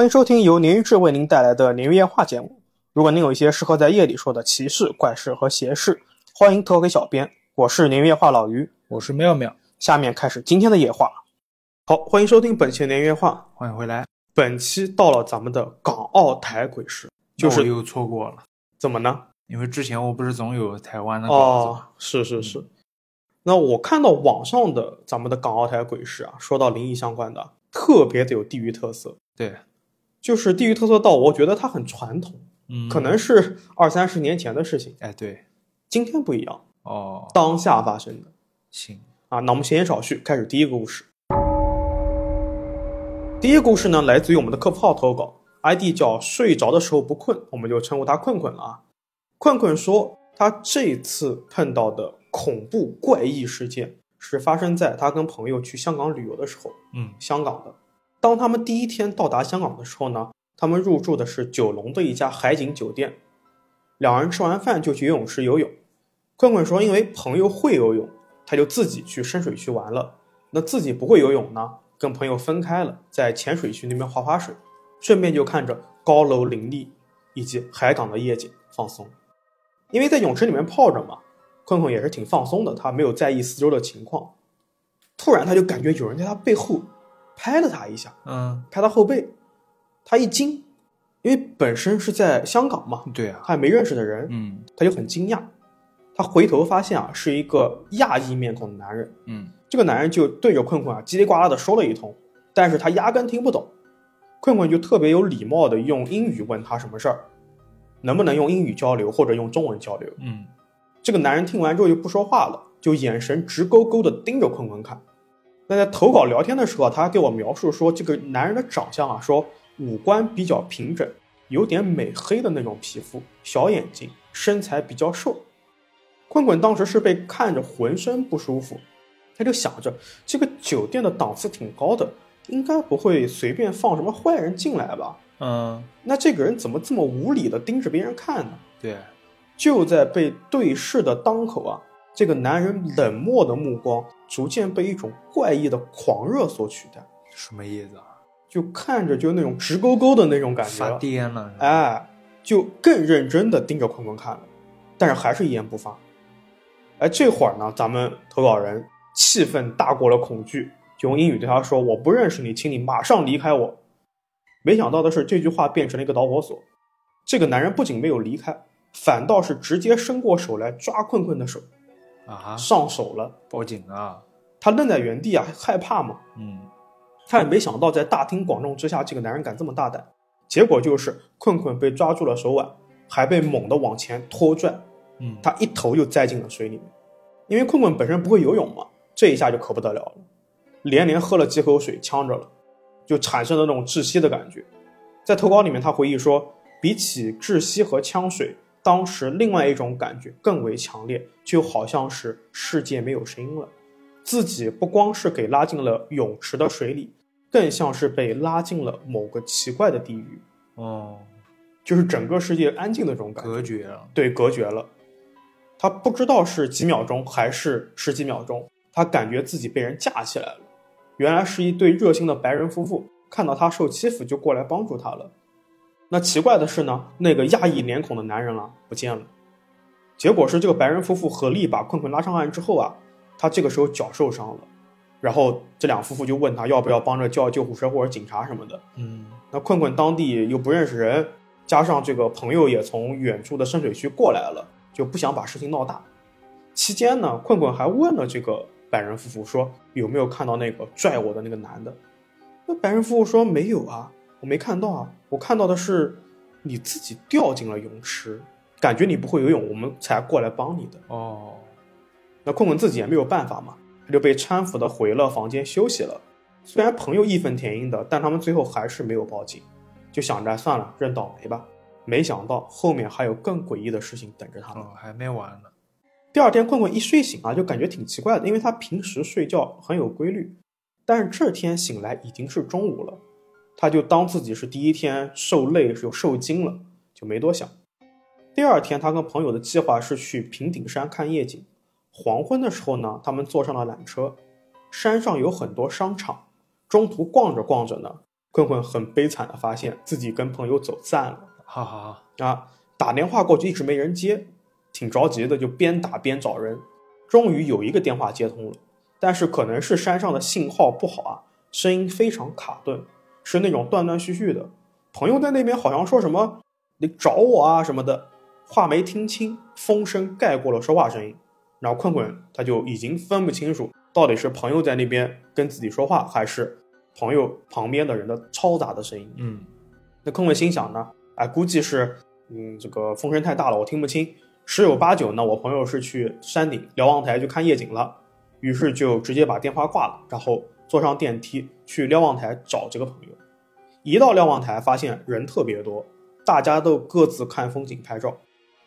欢迎收听由年鱼志为您带来的年鱼夜话节目。如果您有一些适合在夜里说的奇事、怪事和邪事，欢迎投给小编。我是年鱼夜话老于，我是妙妙，下面开始今天的夜话。好，欢迎收听本期的鲶鱼夜话。欢迎回来。本期到了咱们的港澳台鬼市，就是又错过了，怎么呢？因为之前我不是总有台湾的哦吗？，是是是。那我看到网上的咱们的港澳台鬼市啊，说到灵异相关的，特别的有地域特色，对，就是地域特色到我觉得它很传统，嗯，可能是二三十年前的事情，哎，对，今天不一样，哦，当下发生的行，啊。那我们闲言少叙，开始第一个故事。第一个故事呢，来自于我们的客服号投稿，ID 叫“睡着的时候不困”，我们就称呼他困困了啊。困困说，他这次碰到的恐怖怪异事件是发生在他跟朋友去香港旅游的时候。嗯香港的。当他们第一天到达香港的时候呢，他们入住的是九龙的一家海景酒店。两人吃完饭就去游泳池游泳。困困说，因为朋友会游泳，他就自己去深水区玩了。那自己不会游泳呢，跟朋友分开了，在浅水区那边划划水，顺便就看着高楼林立以及海港的夜景放松。因为在泳池里面泡着嘛，困困也是挺放松的，他没有在意四周的情况。突然他就感觉有人在他背后拍了他一下，嗯，拍他后背，他一惊，因为本身是在香港嘛，对啊，他也没认识的人，嗯他就很惊讶。他回头发现啊，是一个亚裔面孔的男人。嗯这个男人就对着困困啊叽里呱啦的说了一通，但是他压根听不懂。困困就特别有礼貌的用英语问他什么事儿，能不能用英语交流或者用中文交流。嗯这个男人听完之后就不说话了，就眼神直勾勾的盯着困困看。那在投稿聊天的时候啊，他还给我描述说，这个男人的长相啊，说五官比较平整，有点美黑的那种皮肤，小眼睛，身材比较瘦。困困当时是被看着浑身不舒服，他就想着这个酒店的档次挺高的，应该不会随便放什么坏人进来吧？嗯，那这个人怎么这么无理的盯着别人看呢？对，就在被对视的当口啊，这个男人冷漠的目光逐渐被一种怪异的狂热所取代，什么意思啊？就看着就那种直勾勾的那种感觉发了，癫了，哎，就更认真的盯着坤坤看了，但是还是一言不发。哎，这会儿呢，咱们投稿人气愤大过了恐惧，就用英语对他说：“我不认识你，请你马上离开我。”没想到的是，这句话变成了一个导火索。这个男人不仅没有离开，反倒是直接伸过手来抓困困的手，啊，上手了。报警啊，他愣在原地啊，害怕嘛。嗯他也没想到，在大庭广众之下，这个男人敢这么大胆。结果就是困困被抓住了手腕，还被猛地往前拖拽，嗯，他一头就栽进了水里面。因为困困本身不会游泳嘛，这一下就可不得了了，连连喝了几口水，呛着了，就产生了那种窒息的感觉。在投稿里面，他回忆说，比起窒息和呛水，当时另外一种感觉更为强烈，就好像是世界没有声音了，自己不光是给拉进了泳池的水里，更像是被拉进了某个奇怪的地狱，哦，就是整个世界安静的这种感觉。隔绝了，对，隔绝了。他不知道是几秒钟还是十几秒钟，他感觉自己被人架起来了。原来是一对热心的白人夫妇，看到他受欺负就过来帮助他了。那奇怪的是呢，那个亚裔脸孔的男人啊不见了。结果是这个白人夫妇合力把困困拉上岸之后啊，他这个时候脚受伤了，然后这两夫妇就问他要不要帮着叫救护车或者警察什么的。嗯那困困当地又不认识人，加上这个朋友也从远处的深水区过来了，就不想把事情闹大。期间呢，困困还问了这个白人夫妇说有没有看到那个拽我的那个男的。那白人夫妇说没有啊，我没看到啊，我看到的是你自己掉进了泳池，感觉你不会游泳，我们才过来帮你的。哦，那困困自己也没有办法嘛，他就被搀扶的回了房间休息了。虽然朋友义愤填膺的，但他们最后还是没有报警，就想着算了，认倒霉吧。没想到后面还有更诡异的事情等着他们。哦，还没完呢，第二天，困困一睡醒啊，就感觉挺奇怪的，因为他平时睡觉很有规律，但是这天醒来已经是中午了，他就当自己是第一天受累有受惊了，就没多想。第二天，他跟朋友的计划是去平顶山看夜景。黄昏的时候呢，他们坐上了缆车，山上有很多商场。中途逛着逛着呢，困困很悲惨的发现自己跟朋友走散了哈哈，啊，打电话过去一直没人接，挺着急的，就边打边找人，终于有一个电话接通了，但是可能是山上的信号不好啊，声音非常卡顿，是那种断断续续的。朋友在那边好像说什么“你找我啊”什么的，话没听清，风声盖过了说话声音。然后困困他就已经分不清楚到底是朋友在那边跟自己说话，还是朋友旁边的人的嘈杂的声音。嗯，那困困心想呢，哎，估计是嗯这个风声太大了，我听不清。十有八九呢，我朋友是去山顶瞭望台去看夜景了，于是就直接把电话挂了，然后坐上电梯去瞭望台找这个朋友。一到瞭望台，发现人特别多，大家都各自看风景拍照。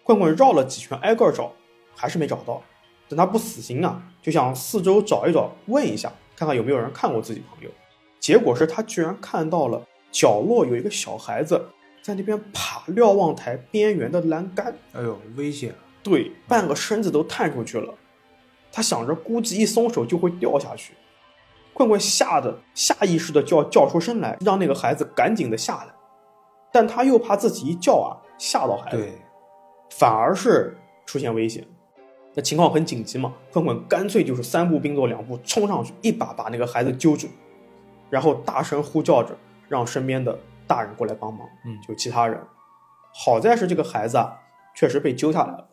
棍棍绕了几圈，挨个找，还是没找到。等他不死心啊，就想四周找一找，问一下，看看有没有人看过自己朋友。结果是他居然看到了角落有一个小孩子在那边爬瞭望台边缘的栏杆，哎呦，危险！对，半个身子都探出去了。他想着估计一松手就会掉下去，困困吓得下意识的就要叫出声来，让那个孩子赶紧的下来，但他又怕自己一叫啊吓到孩子，对，反而是出现危险。那情况很紧急嘛，困困干脆就是三步并作两步冲上去，一把把那个孩子揪住，然后大声呼叫着，让身边的大人过来帮忙。嗯就其他人，好在是这个孩子啊，确实被揪下来了，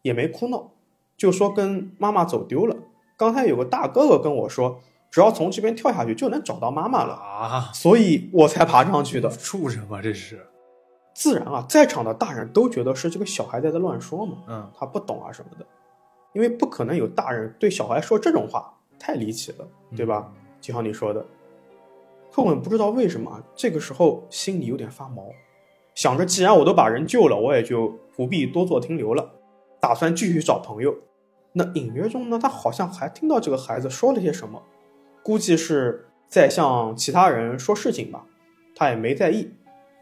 也没哭闹，就说跟妈妈走丢了。刚才有个大哥哥跟我说，只要从这边跳下去就能找到妈妈了，啊，所以我才爬上去的。畜生吧这是？自然啊，在场的大人都觉得是这个小孩在在乱说嘛。嗯，他不懂啊什么的，因为不可能有大人对小孩说这种话，太离奇了，对吧？就像你说的，困困不知道为什么啊这个时候心里有点发毛，想着既然我都把人救了，我也就不必多做停留了，打算继续找朋友。那隐约中呢，他好像还听到这个孩子说了些什么，估计是在向其他人说事情吧，他也没在意。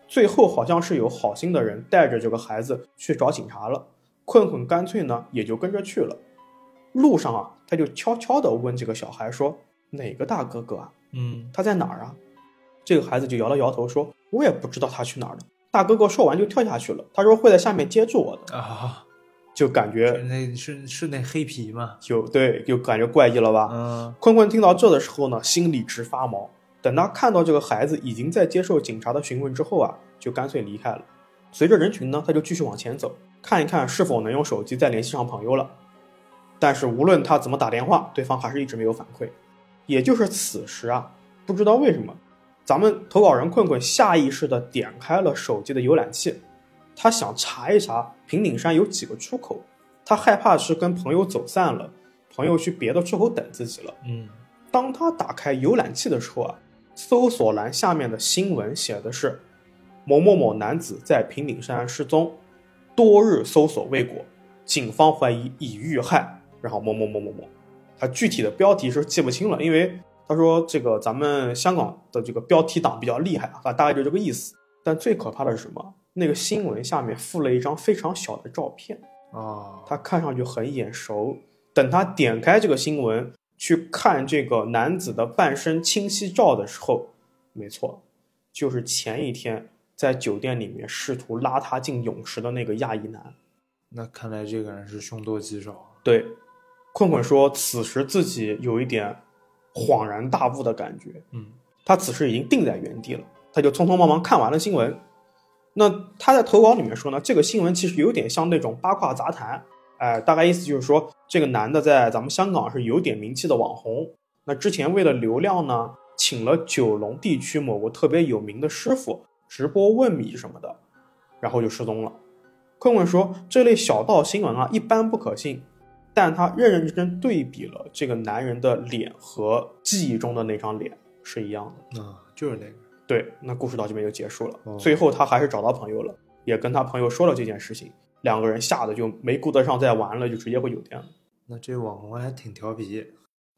最后好像是有好心的人带着这个孩子去找警察了，困困干脆呢也就跟着去了。路上啊，他就悄悄地问这个小孩说：“哪个大哥哥啊？嗯，他在哪儿啊？”这个孩子就摇了摇头说：“我也不知道他去哪儿了。”大哥哥说完就跳下去了，他说会在下面接住我的，啊，就感觉那是是那黑皮吗？就对，就感觉怪异了吧？嗯，坤坤听到这的时候呢，心里直发毛。等他看到这个孩子已经在接受警察的询问之后啊，就干脆离开了。随着人群呢，他就继续往前走，看一看是否能用手机再联系上朋友了。但是无论他怎么打电话，对方还是一直没有反馈。也就是此时啊，不知道为什么，咱们投稿人困困下意识的点开了手机的浏览器，他想查一查平顶山有几个出口。他害怕是跟朋友走散了，朋友去别的出口等自己了。嗯，当他打开浏览器的时候啊，搜索栏下面的新闻写的是某某某男子在平顶山失踪，多日搜索未果，警方怀疑已遇害，然后某某某某某。他具体的标题是记不清了，因为他说这个咱们香港的这个标题党比较厉害啊，大概就这个意思。但最可怕的是什么？那个新闻下面附了一张非常小的照片。啊，他看上去很眼熟。等他点开这个新闻去看这个男子的半身清晰照的时候，没错，就是前一天在酒店里面试图拉他进泳池的那个亚裔男。那看来这个人是凶多吉少。啊对，困困说，此时自己有一点恍然大悟的感觉。嗯，他此时已经定在原地了，他就匆匆忙忙看完了新闻。那他在投稿里面说呢，这个新闻其实有点像那种八卦杂谈，哎，大概意思就是说，这个男的在咱们香港是有点名气的网红。那之前为了流量呢，请了九龙地区某个特别有名的师傅直播问米什么的，然后就失踪了。坤坤说，这类小道新闻啊，一般不可信，但他认认真真对比了这个男人的脸和记忆中的那张脸是一样的。啊，就是那个。对，那故事到这边就结束了。哦最后他还是找到朋友了，也跟他朋友说了这件事情，两个人吓得就没顾得上再玩了，就直接回酒店了。那这网红还挺调皮，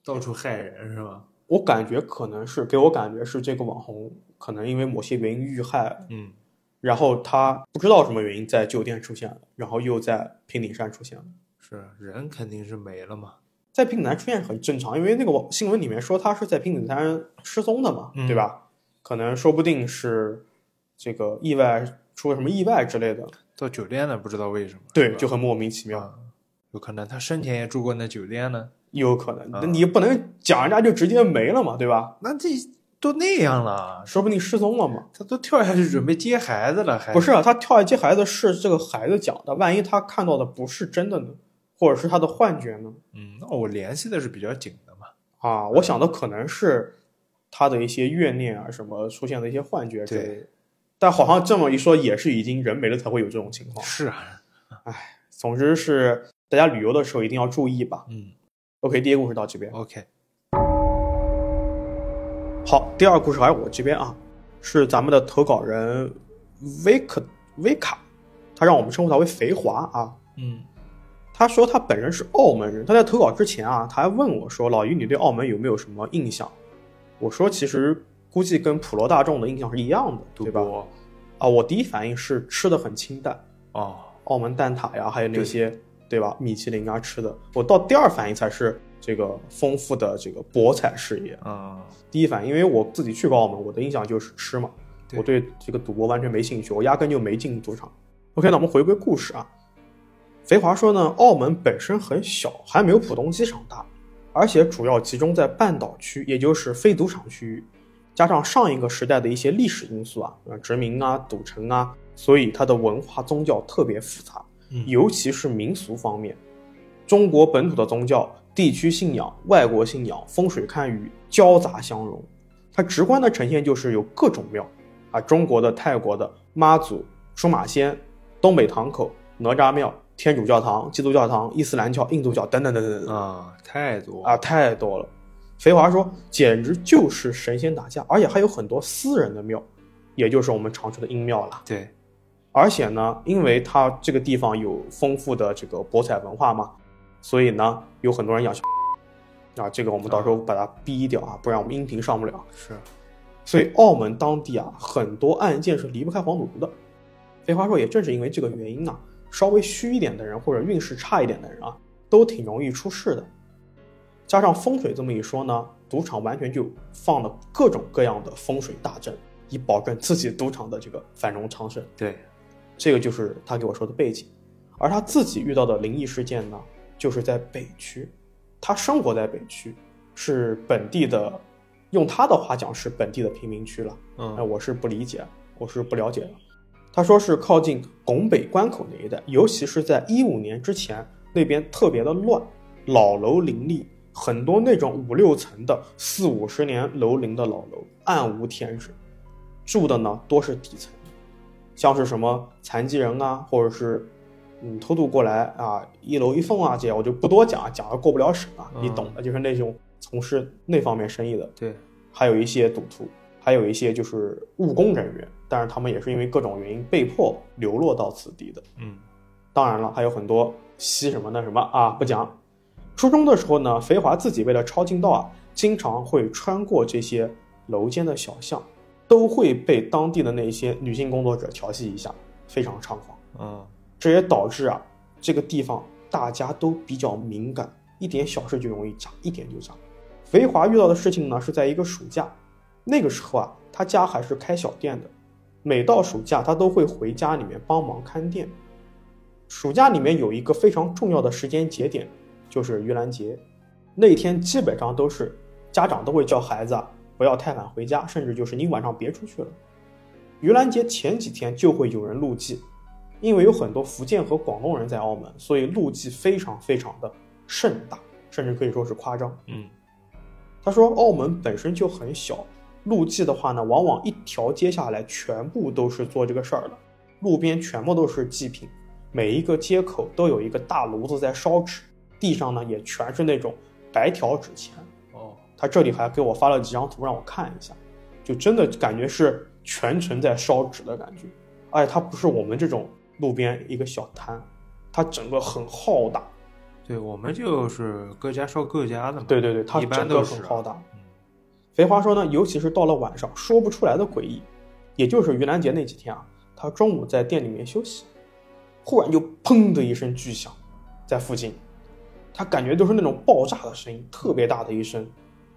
到处害人是吧？我感觉可能是给我感觉是这个网红可能因为某些原因遇害，嗯，然后他不知道什么原因在酒店出现了，然后又在平顶山出现了。是人肯定是没了嘛。在平顶山出现很正常，因为那个网新闻里面说他是在平顶山失踪的嘛，嗯对吧？可能说不定是这个意外出了什么意外之类的，到酒店了，不知道为什么。对，就很莫名其妙，啊，有可能他生前也住过那酒店呢。有可能。啊那你不能讲人家就直接没了嘛，对吧？那这都那样了，说不定失踪了嘛。他都跳下去准备接孩子了，还不是啊，他跳下接孩子是这个孩子讲的，万一他看到的不是真的呢，或者是他的幻觉呢？嗯，那我联系的是比较紧的嘛。啊，我想的可能是他的一些怨念啊，什么出现的一些幻觉之类的对。但好像这么一说，也是已经人没了才会有这种情况。是啊，总之是大家旅游的时候一定要注意吧。嗯 OK，第一个故事到这边。，OK，好，第二个故事还是我这边啊，是咱们的投稿人维克维卡，他让我们称呼他为肥华啊。嗯他说他本人是澳门人，他在投稿之前啊，他还问我说：“老于，你对澳门有没有什么印象？”我说：“其实估计跟普罗大众的印象是一样的，对吧？”博啊，我第一反应是吃的很清淡，啊，澳门蛋挞呀，还有那些对吧，米其林啊吃的。我到第二反应才是这个丰富的这个博彩事业。啊，第一反应，因为我自己去过澳门，我的印象就是吃嘛，对我对这个赌博完全没兴趣，我压根就没进赌场。OK，那我们回归故事啊。肥华说呢，澳门本身很小，还没有浦东机场大，而且主要集中在半岛区，也就是非赌场区域，加上上一个时代的一些历史因素啊，呃，殖民啊、赌城啊，所以它的文化宗教特别复杂，嗯尤其是民俗方面，中国本土的宗教、地区信仰、外国信仰、风水看雨交杂相融。它直观的呈现就是有各种庙啊，中国的、泰国的、妈祖、出马仙、东北堂口、哪吒庙、天主教堂、基督教堂、伊斯兰教、印度教等等等等啊，太多啊，太多了。肥华说，简直就是神仙打架，而且还有很多私人的庙，也就是我们常说的阴庙了。对，而且呢，因为它这个地方有丰富的这个博彩文化嘛，所以呢，有很多人养小啊，这个我们到时候把它逼掉啊，不然我们音频上不了。是，所以澳门当地啊，很多案件是离不开黄赌毒的。肥华说，也正是因为这个原因啊，稍微虚一点的人或者运势差一点的人啊，都挺容易出事的。加上风水这么一说呢，赌场完全就放了各种各样的风水大阵，以保证自己赌场的这个繁荣昌盛。对，这个就是他给我说的背景，而他自己遇到的灵异事件呢，就是在北区，他生活在北区，是本地的，用他的话讲是本地的贫民区了。哎，嗯我是不理解，我是不了解的。他说是靠近拱北关口那一带，尤其是在一五年之前，那边特别的乱，老楼林立，很多那种五六层的四五十年楼龄的老楼，暗无天日，住的呢多是底层，像是什么残疾人啊，或者是嗯偷渡过来啊，一楼一凤啊这些，我就不多讲，讲了过不了审啊，你嗯。懂的，就是那种从事那方面生意的，对，还有一些赌徒，还有一些就是务工人员，但是他们也是因为各种原因被迫流落到此地的。嗯当然了，还有很多西什么那什么啊，不讲。初中的时候呢，肥华自己为了抄近道啊，经常会穿过这些楼间的小巷，都会被当地的那些女性工作者调戏一下，非常猖狂。嗯这也导致啊，这个地方大家都比较敏感，一点小事就容易炸，一点就炸。肥华遇到的事情呢，是在一个暑假，那个时候啊，他家还是开小店的，每到暑假他都会回家里面帮忙看店。暑假里面有一个非常重要的时间节点，就是盂兰节，那天基本上都是家长都会叫孩子啊不要太晚回家，甚至就是你晚上别出去了。盂兰节前几天就会有人路祭，因为有很多福建和广东人在澳门，所以路祭非常非常的盛大，甚至可以说是夸张。嗯他说，澳门本身就很小，路祭的话呢，往往一条街下来全部都是做这个事儿的，路边全部都是祭品，每一个街口都有一个大炉子在烧纸，地上呢也全是那种白条纸钱。哦他这里还给我发了几张图让我看一下，就真的感觉是全程在烧纸的感觉，而且它不是我们这种路边一个小摊，它整个很浩大。对，我们就是各家烧各家的嘛。对对对，它一般整个很浩大。嗯肥华说呢，尤其是到了晚上，说不出来的诡异。也就是盂兰节那几天啊，他中午在店里面休息，忽然就砰的一声巨响，在附近，他感觉都是那种爆炸的声音，特别大的一声。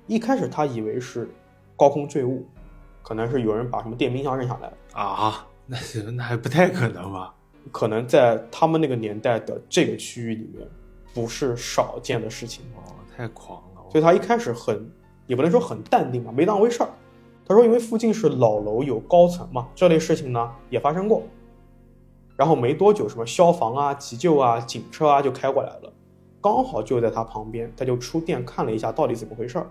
一开始他以为是高空坠物，可能是有人把什么电冰箱扔下来了。啊，那是那还不太可能吧？可能在他们那个年代的这个区域里面，不是少见的事情。哦，太狂了。所以他一开始很，也不能说很淡定吧，没当回事儿。他说，因为附近是老楼有高层嘛，这类事情呢也发生过。然后没多久，什么消防啊、急救啊、警车啊就开过来了，刚好就在他旁边，他就出店看了一下到底怎么回事儿。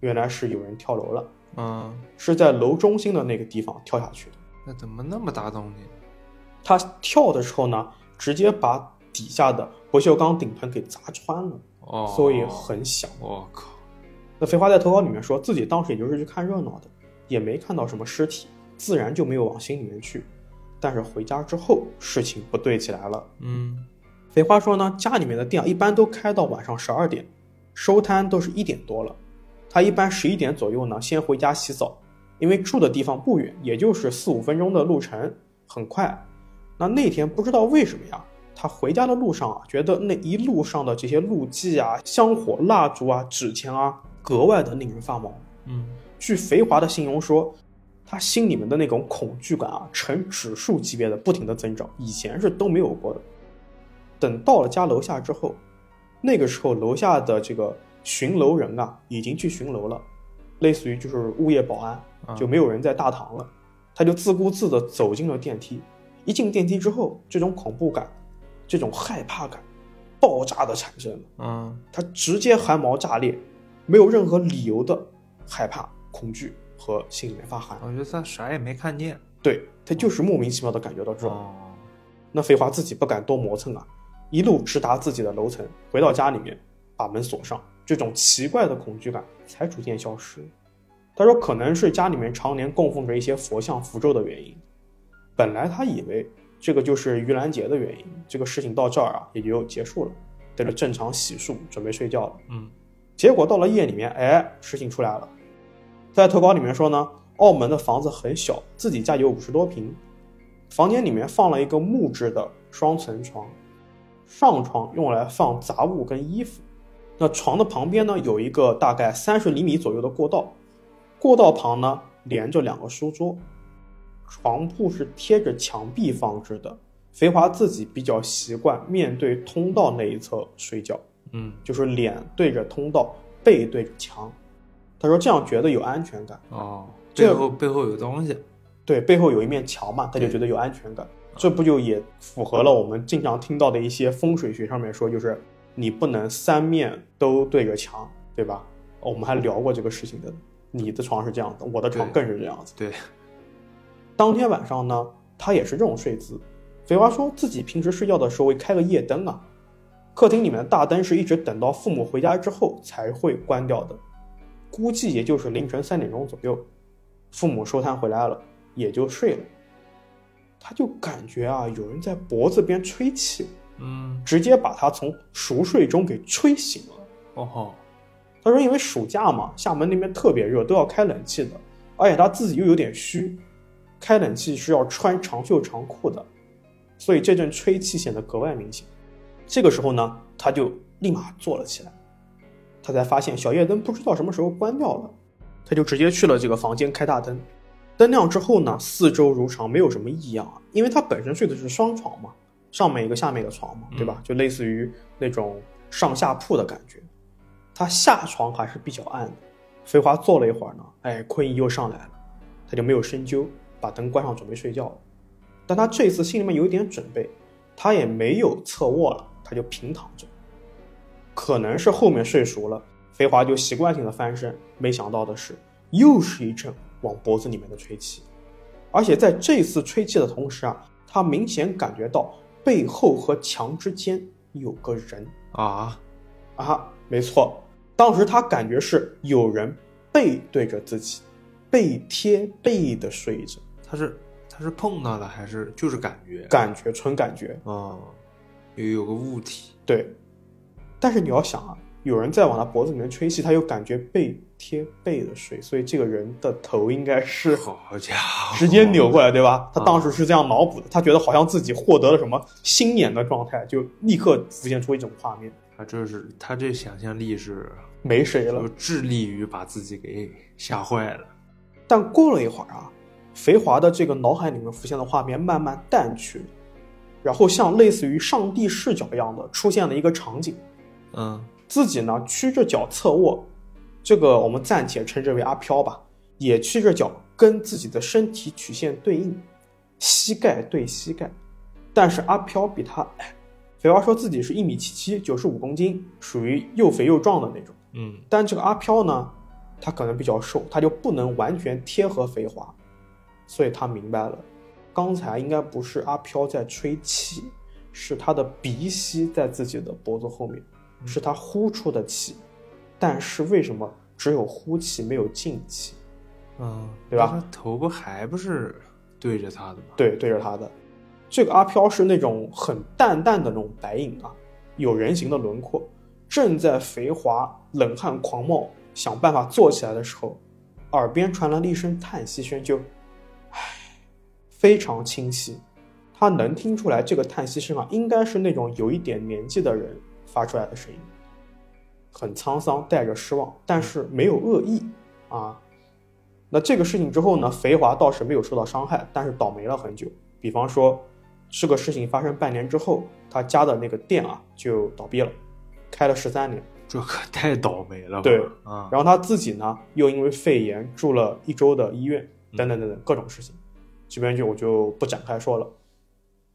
原来是有人跳楼了，嗯，是在楼中心的那个地方跳下去的。那怎么那么大动静？他跳的时候呢，直接把底下的不锈钢顶棚给砸穿了，哦，所以很响。我靠，那肥花在投稿里面说自己当时也就是去看热闹的，也没看到什么尸体，自然就没有往心里面去。但是回家之后，事情不对起来了。嗯，肥花说呢，家里面的店一般都开到晚上十二点，收摊都是一点多了。他一般十一点左右呢，先回家洗澡，因为住的地方不远，也就是四五分钟的路程，很快。那那天不知道为什么呀，他回家的路上啊，觉得那一路上的这些路迹啊、香火、蜡烛啊、纸钱啊，格外的令人发毛。嗯，据肥华的形容说，他心里面的那种恐惧感啊，呈指数级别的不停的增长，以前是都没有过的。等到了家楼下之后，那个时候楼下的这个巡楼人啊，已经去巡楼了，类似于就是物业保安，啊就没有人在大堂了。他就自顾自地走进了电梯。一进电梯之后，这种恐怖感、这种害怕感，爆炸的产生了。嗯，他直接汗毛炸裂，没有任何理由的害怕、恐惧和心里面发寒。我觉得他啥也没看见。对他就是莫名其妙的感觉到这种。哦，那废话自己不敢多磨蹭啊，一路直达自己的楼层，回到家里面，把门锁上，这种奇怪的恐惧感才逐渐消失。他说，可能是家里面常年供奉着一些佛像、符咒的原因。本来他以为这个就是盂兰节的原因，这个事情到这儿啊也就结束了，等着正常洗漱，准备睡觉了。嗯，结果到了夜里面，哎，事情出来了。在投稿里面说呢，澳门的房子很小，自己家有五十多平，房间里面放了一个木质的双层床，上床用来放杂物跟衣服。那床的旁边呢，有一个大概三十厘米左右的过道，过道旁呢连着两个书桌，床铺是贴着墙壁放置的。肥华自己比较习惯面对通道那一侧睡觉，嗯，就是脸对着通道，背对着墙。他说这样觉得有安全感。哦，这背后背后有东西。对，背后有一面墙嘛，他就觉得有安全感。这不就也符合了我们经常听到的一些风水学上面说，就是你不能三面都对着墙，对吧？哦我们还聊过这个事情的。你的床是这样的，我的床更是这样子。对，当天晚上呢，他也是这种睡姿。肥娃说自己平时睡觉的时候会开个夜灯啊，客厅里面的大灯是一直等到父母回家之后才会关掉的，估计也就是凌晨三点钟左右，父母收摊回来了，也就睡了。他就感觉啊，有人在脖子边吹气，嗯，直接把他从熟睡中给吹醒了。哦吼，他说，因为暑假嘛，厦门那边特别热，都要开冷气的，而且他自己又有点虚，开冷气是要穿长袖长裤的，所以这阵吹气显得格外明显。这个时候呢，他就立马坐了起来，他才发现小夜灯不知道什么时候关掉了，他就直接去了这个房间开大灯。灯亮之后呢，四周如常，没有什么异样啊，因为他本身睡的是双床嘛，上面一个，下面一个床嘛，对吧？就类似于那种上下铺的感觉。他下床还是比较暗的，飞花坐了一会儿呢，哎，困意又上来了，他就没有深究，把灯关上准备睡觉了。但他这次心里面有一点准备，他也没有侧卧了，他就平躺着。可能是后面睡熟了，飞华就习惯性的翻身，没想到的是，又是一阵往脖子里面的吹气，而且在这次吹气的同时啊，他明显感觉到背后和墙之间有个人啊，啊，没错，当时他感觉是有人背对着自己，背贴背的睡着，他是他是碰到了还是就是感觉？感觉纯感觉，哦，有有个物体。对。但是你要想啊，有人在往他脖子里面吹气，他又感觉背贴背的睡，所以这个人的头应该是好家伙，直接扭过来，对吧？他当时是这样脑补的，他觉得好像自己获得了什么心眼的状态，就立刻浮现出一种画面，他这是他这想象力是没谁了就。致力于把自己给吓坏了。但过了一会儿啊，肥华的这个脑海里面浮现的画面慢慢淡去，然后像类似于上帝视角一样的出现了一个场景，嗯自己呢屈着脚侧卧，这个我们暂且称之为阿飘吧，也屈着脚跟自己的身体曲线对应，膝盖对膝盖，但是阿飘比他矮。肥华说自己是一米七七，九十五公斤，属于又肥又壮的那种。嗯但这个阿飘呢，他可能比较瘦，他就不能完全贴合肥华，所以他明白了，刚才应该不是阿飘在吹气，是他的鼻息在自己的脖子后面，是他呼出的气，但是为什么只有呼气没有进气？嗯，对吧他头不还不是对着他的吗？对，对着他的。这个阿飘是那种很淡淡的那种白影啊，有人形的轮廓，正在肥华冷汗狂冒，想办法坐起来的时候，耳边传来了一声叹息声，就，唉，非常清晰，他能听出来这个叹息声啊，应该是那种有一点年纪的人发出来的声音，很沧桑，带着失望，但是没有恶意啊。那这个事情之后呢，肥华倒是没有受到伤害，但是倒霉了很久。比方说，这个事情发生半年之后，他家的那个店啊就倒闭了，开了十三年。这可太倒霉了吧。对啊，然后他自己呢，又因为肺炎住了一周的医院，等等等等各种事情，这边就我就不展开说了。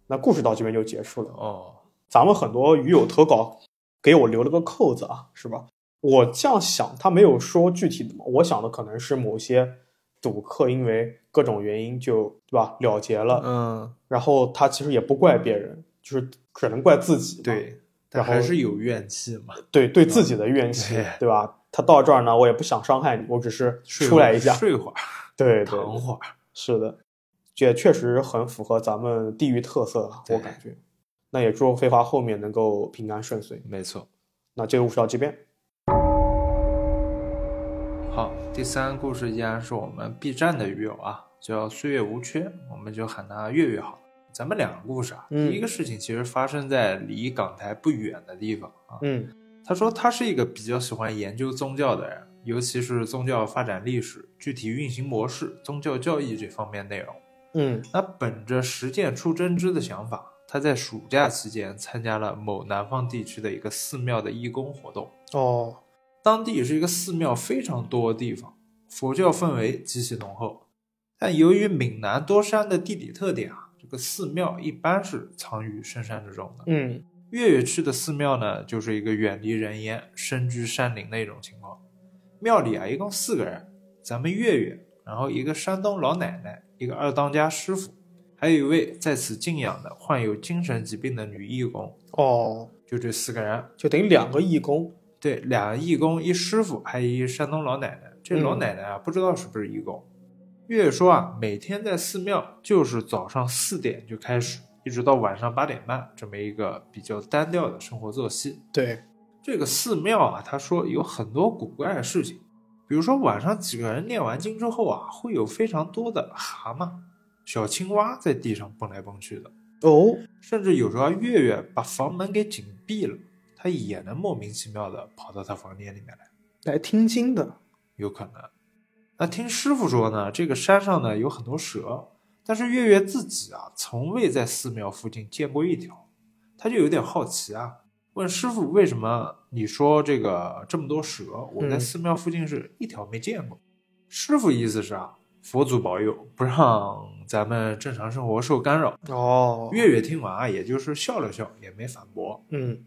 那故事到这边就结束了。哦，咱们很多鱼友投稿给我留了个扣子啊，是吧？我这样想，他没有说具体的嘛，我想的可能是某些赌客因为各种原因就对吧了结了，嗯，然后他其实也不怪别人，就是只能怪自己。对，但然后还是有怨气嘛。对对自己的怨气，对对吧？他到这儿呢，我也不想伤害你，我只是出来一下，睡会儿，对对躺会儿。是的，这也确实很符合咱们地域特色啊，我感觉。那也祝飞华后面能够平安顺遂。没错。那这个故事到这边，好，第三个故事依然是我们 B 站的鱼友啊，叫岁月无缺，我们就喊他月月好。咱们两个故事啊，嗯第一个事情其实发生在离港台不远的地方啊。嗯他说他是一个比较喜欢研究宗教的人，尤其是宗教发展历史、具体运行模式、宗教教义这方面内容。嗯那本着实践出真知的想法，他在暑假期间参加了某南方地区的一个寺庙的义工活动。哦当地是一个寺庙非常多的地方，佛教氛围极其浓厚。但由于闽南多山的地理特点啊，这个寺庙一般是藏于深山之中的。嗯月月去的寺庙呢，就是一个远离人烟、深居山林的一种情况。庙里啊，一共四个人，咱们月月，然后一个山东老奶奶，一个二当家师傅，还有一位在此静养的患有精神疾病的女义工，哦，就这四个人。就等于两个义工。对，俩个义工，一师傅，还有一山东老奶奶。这老嗯奶奶啊，不知道是不是义工。月月说啊，每天在寺庙就是早上四点就开始，一直到晚上八点半，这么一个比较单调的生活作息。对，这个寺庙啊，他说有很多古怪的事情，比如说晚上几个人念完经之后啊，会有非常多的蛤蟆、小青蛙在地上蹦来蹦去的，哦，甚至有时候啊月月把房门给紧闭了，他也能莫名其妙的跑到他房间里面来。来听经的。有可能。那听师傅说呢，这个山上呢有很多蛇，但是月月自己啊从未在寺庙附近见过一条，他就有点好奇啊，问师傅为什么你说这个这么多蛇，我在嗯寺庙附近是一条没见过。师傅意思是啊，佛祖保佑，不让咱们正常生活受干扰。哦，月月听完啊，也就是笑了笑，也没反驳。嗯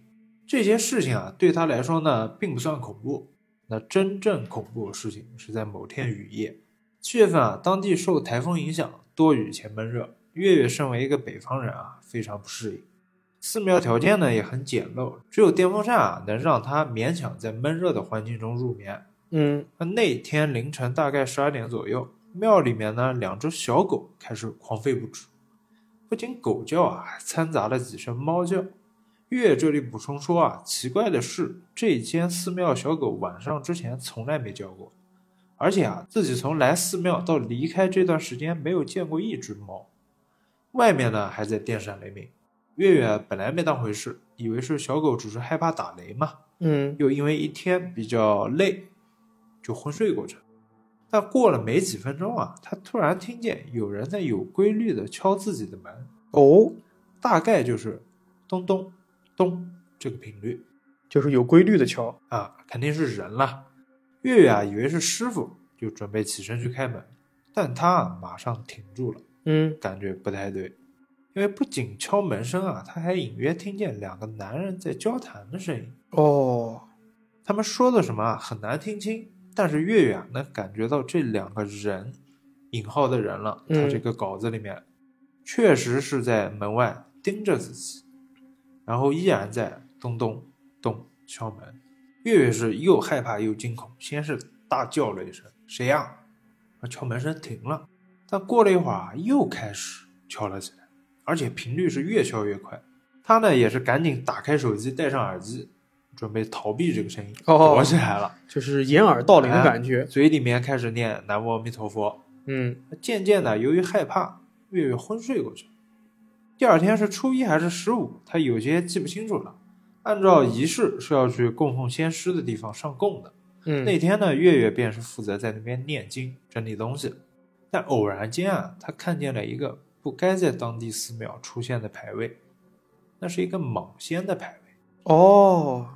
这些事情啊，对他来说呢，并不算恐怖。那真正恐怖的事情是在某天雨夜，七月份啊，当地受台风影响，多雨且闷热。月月身为一个北方人啊，非常不适应。寺庙条件呢也很简陋，只有电风扇啊能让他勉强在闷热的环境中入眠。嗯那那天凌晨大概十二点左右，庙里面呢两只小狗开始狂吠不止，不仅狗叫啊，还掺杂了几声猫叫。月这里补充说啊，奇怪的是，这间寺庙小狗晚上之前从来没叫过，而且啊，自己从来寺庙到离开这段时间没有见过一只猫。外面呢还在电闪雷鸣，月月本来没当回事，以为是小狗只是害怕打雷嘛，嗯又因为一天比较累，就昏睡过去了。但过了没几分钟啊，他突然听见有人在有规律的敲自己的门，哦，大概就是咚咚咚这个频率就是有规律的敲。啊，肯定是人了。月月啊，以为是师傅，就准备起身去开门，但他啊马上停住了，嗯，感觉不太对，因为不仅敲门声啊，他还隐约听见两个男人在交谈的声音。哦，他们说的什么啊，很难听清，但是月月啊能感觉到这两个人，引号的人了，他嗯这个稿子里面、确实是在门外盯着自己，然后依然在咚咚咚敲门。月月是又害怕又惊恐，先是大叫了一声“谁呀、啊？”敲门声停了，但过了一会儿啊，又开始敲了起来，而且频率是越敲越快。他呢也是赶紧打开手机，戴上耳机，准备逃避这个声音，哦躲起来了。就是掩耳盗铃的感觉。嘴里面开始念“南无阿弥陀佛嗯，”。渐渐的，由于害怕，月月昏睡过去。第二天是初一还是十五，他有些记不清楚了。按照仪式是要去供奉先师的地方上供的。嗯，那天呢，月月便是负责在那边念经、整理东西。但偶然间啊，他看见了一个不该在当地寺庙出现的牌位，那是一个蟒仙的牌位。哦，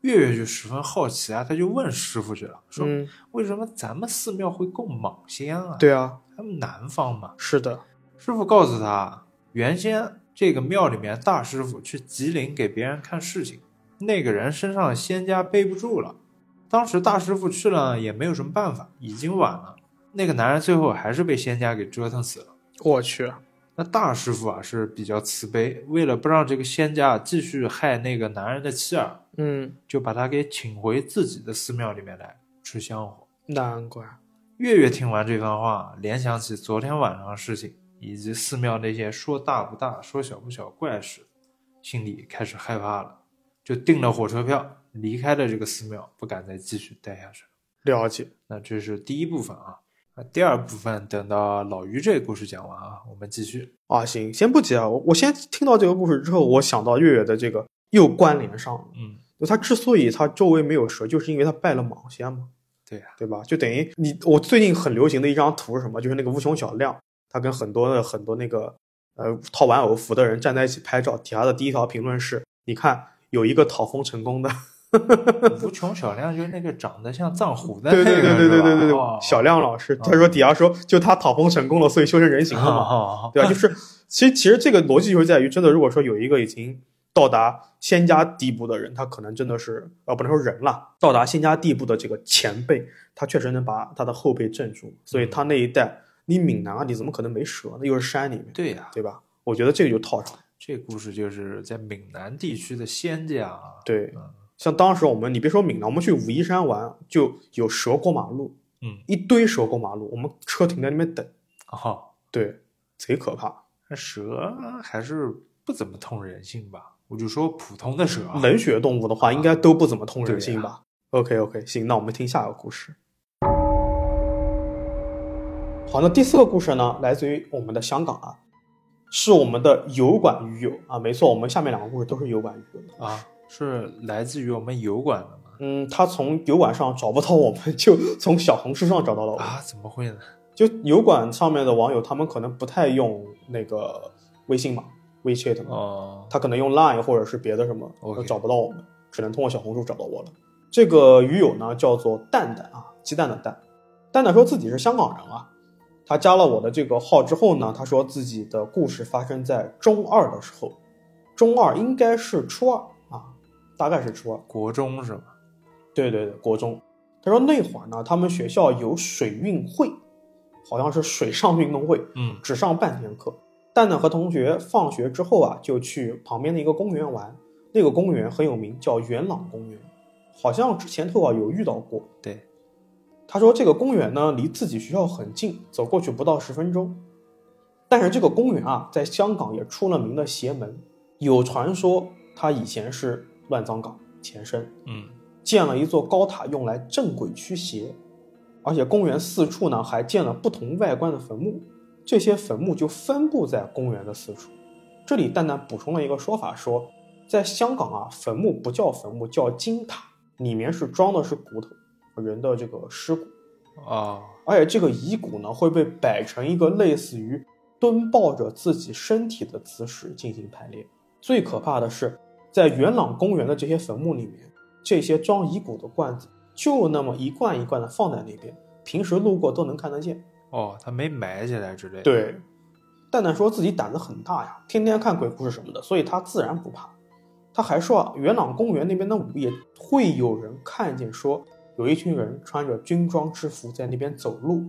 月月就十分好奇啊，他就问师傅去了，说、嗯，为什么咱们寺庙会供蟒仙啊？，对啊，他们南方嘛。是的。师傅告诉他，原先这个庙里面大师傅去吉林给别人看事情，那个人身上的仙家背不住了。当时大师傅去了也没有什么办法，已经晚了。那个男人最后还是被仙家给折腾死了。我去，那大师傅啊是比较慈悲，为了不让这个仙家继续害那个男人的妻儿，嗯，就把他给请回自己的寺庙里面来吃香火。难怪。月月听完这番话，联想起昨天晚上的事情，以及寺庙那些说大不大、说小不小怪事，心里开始害怕了，就订了火车票，离开了这个寺庙，不敢再继续待下去了。了解。那这是第一部分啊，那第二部分等到老于这个故事讲完啊，我们继续。啊，行，先不急啊，我我先听到这个故事之后，我想到月月的这个又关联上了。嗯，就他之所以他周围没有蛇，就是因为他拜了蟒仙嘛，对呀、对吧？就等于你我最近很流行的一张图是什么？就是那个无穷小亮，他跟很多的很多那个呃套玩偶服的人站在一起拍照，底下的第一条评论是：你看有一个讨封成功的，无穷小亮就是那个长得像藏狐的对对那个，对对对对对对，哦小亮老师，他说底下说就他讨封成功了，所以修成人形了嘛。哦对吧？就是其实其实这个逻辑就是在于，真的如果说有一个已经到达仙家地步的人，他可能真的是呃不能说人了，到达仙家地步的这个前辈，他确实能把他的后辈镇住，所以他那一代，你闽南啊，你怎么可能没蛇那？又是山里面，对呀、对吧？我觉得这个就套上了。这故事就是在闽南地区的仙家啊，对嗯，像当时我们，你别说闽南，我们去武夷山玩，就有蛇过马路，嗯，一堆蛇过马路，我们车停在那边等，哦，对，贼可怕。那蛇还是不怎么通人性吧？我就说普通的蛇啊，冷血动物的话，应该都不怎么通人性吧、OK OK，行，那我们听下一个故事。好，那第四个故事呢，来自于我们的香港啊，是我们的油管鱼友啊，没错，我们下面两个故事都是油管鱼友的。啊，是来自于我们油管的吗？嗯，他从油管上找不到我们，就从小红书上找到了我们。啊，怎么会呢？就油管上面的网友，他们可能不太用那个微信嘛，WeChat 嘛，哦，他可能用 Line 或者是别的什么，OK 找不到我们，只能通过小红书找到我了。这个鱼友呢叫做蛋蛋啊，鸡蛋的蛋。蛋蛋说自己是香港人啊，他加了我的这个号之后呢，他说自己的故事发生在中二的时候，中二应该是初二啊，大概是初二。国中是吗？对对对，国中。他说那会儿呢，他们学校有水运会，好像是水上运动会，嗯只上半天课。蛋蛋和同学放学之后啊，就去旁边的一个公园玩。那个公园很有名，叫元朗公园，好像之前头啊有遇到过。对，他说这个公园呢离自己学校很近，走过去不到十分钟。但是这个公园啊，在香港也出了名的邪门，有传说它以前是乱葬岗前身，嗯建了一座高塔用来镇鬼驱邪，而且公园四处呢还建了不同外观的坟墓，这些坟墓就分布在公园的四处。这里蛋蛋补充了一个说法说，在香港啊，坟墓不叫坟墓，叫金塔，里面是装的是骨头，人的这个尸骨。啊，而且这个遗骨呢会被摆成一个类似于蹲抱着自己身体的姿势进行排列。最可怕的是，在元朗公园的这些坟墓里面，这些装遗骨的罐子就那么一罐一罐的放在那边，平时路过都能看得见。哦，他没埋起来之类的。，对，蛋蛋说自己胆子很大呀，天天看鬼故事什么的，所以他自然不怕。他还说啊，元朗公园那边的午夜会有人看见说有一群人穿着军装制服在那边走路，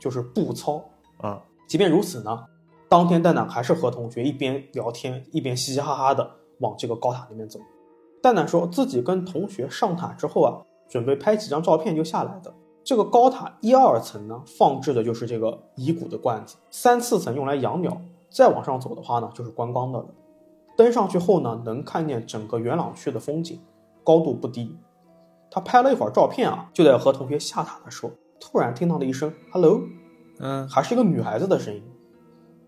就是步操。嗯，即便如此呢，当天蛋蛋还是和同学一边聊天一边嘻嘻哈哈的往这个高塔那边走。蛋蛋说自己跟同学上塔之后啊，准备拍几张照片就下来的。这个高塔一二层呢，放置的就是这个遗骨的罐子，三四层用来养鸟，再往上走的话呢，就是观光的了。登上去后呢，能看见整个元朗区的风景，高度不低。他拍了一会儿照片啊，就在和同学下塔的时候，突然听到了一声 “hello”，嗯，还是一个女孩子的声音。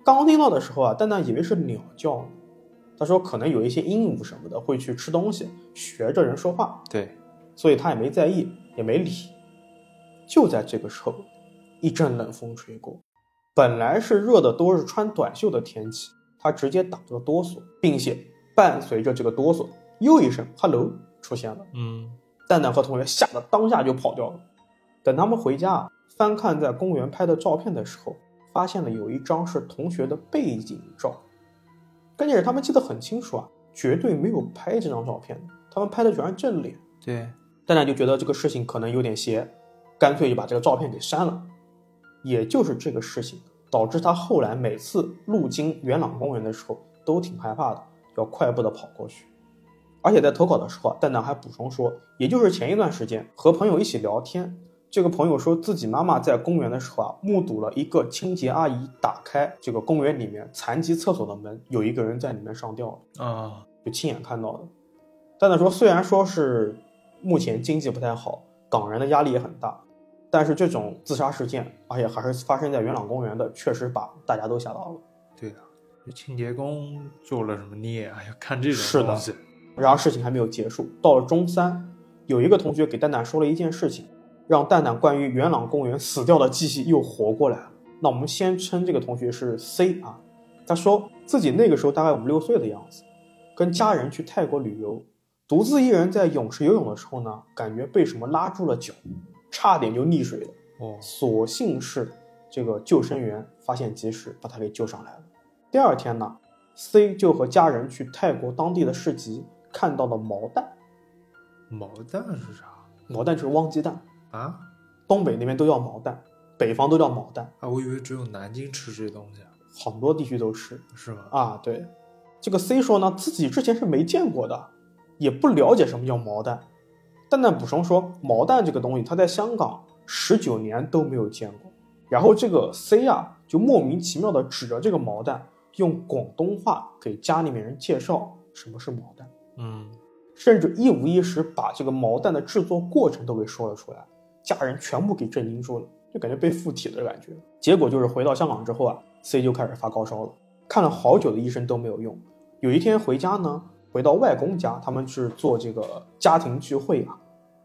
刚听到的时候啊，蛋蛋以为是鸟叫呢。他说可能有一些鹦鹉什么的会去吃东西，学着人说话，对，所以他也没在意，也没理。就在这个时候，一阵冷风吹过，本来是热的都是穿短袖的天气，他直接打了个哆嗦，并且伴随着这个哆嗦，又一声 “hello” 出现了。嗯，蛋蛋和同学吓得当下就跑掉了。等他们回家翻看在公园拍的照片的时候，发现了有一张是同学的背景照。关键是他们记得很清楚啊，绝对没有拍这张照片，他们拍的全是正脸。对，蛋蛋就觉得这个事情可能有点邪，干脆就把这个照片给删了。也就是这个事情，导致他后来每次路经元朗公园的时候都挺害怕的，要快步的跑过去。而且在投稿的时候啊，蛋蛋还补充说，也就是前一段时间和朋友一起聊天，这个朋友说自己妈妈在公园的时候啊，目睹了一个清洁阿姨打开这个公园里面残疾厕所的门，有一个人在里面上吊了。啊，就亲眼看到的。蛋蛋说，虽然说是目前经济不太好，港人的压力也很大，但是这种自杀事件，而且还是发生在元朗公园的，确实把大家都吓到了。对的，这清洁工做了什么孽啊？要看这是的种东西。然而事情还没有结束，到了中三，有一个同学给蛋蛋说了一件事情，让蛋蛋关于元朗公园死掉的记忆又活过来了。那我们先称这个同学是 C 啊，他说自己那个时候大概五六岁的样子，跟家人去泰国旅游，独自一人在泳池游泳的时候呢，感觉被什么拉住了脚，差点就溺水了。哦，所幸是这个救生员发现及时，把他给救上来了。第二天呢，C 就和家人去泰国当地的市集，看到了毛蛋。毛蛋是啥毛蛋就是汪鸡蛋，啊？东北那边都叫毛蛋，北方都叫毛蛋，啊，我以为只有南京吃这东西，很多地区都吃是吗？啊。对，这个 C 说呢，自己之前是没见过的，也不了解什么叫毛蛋。蛋蛋补充说，毛蛋这个东西，他在香港十九年都没有见过。然后这个 C 啊，就莫名其妙的指着这个毛蛋，用广东话给家里面人介绍什么是毛蛋。嗯，甚至一五一十把这个毛蛋的制作过程都给说了出来，家人全部给震惊住了，就感觉被附体了的感觉。结果就是回到香港之后啊，C 就开始发高烧了，看了好久的医生都没有用。有一天回家呢，回到外公家，他们是做这个家庭聚会啊，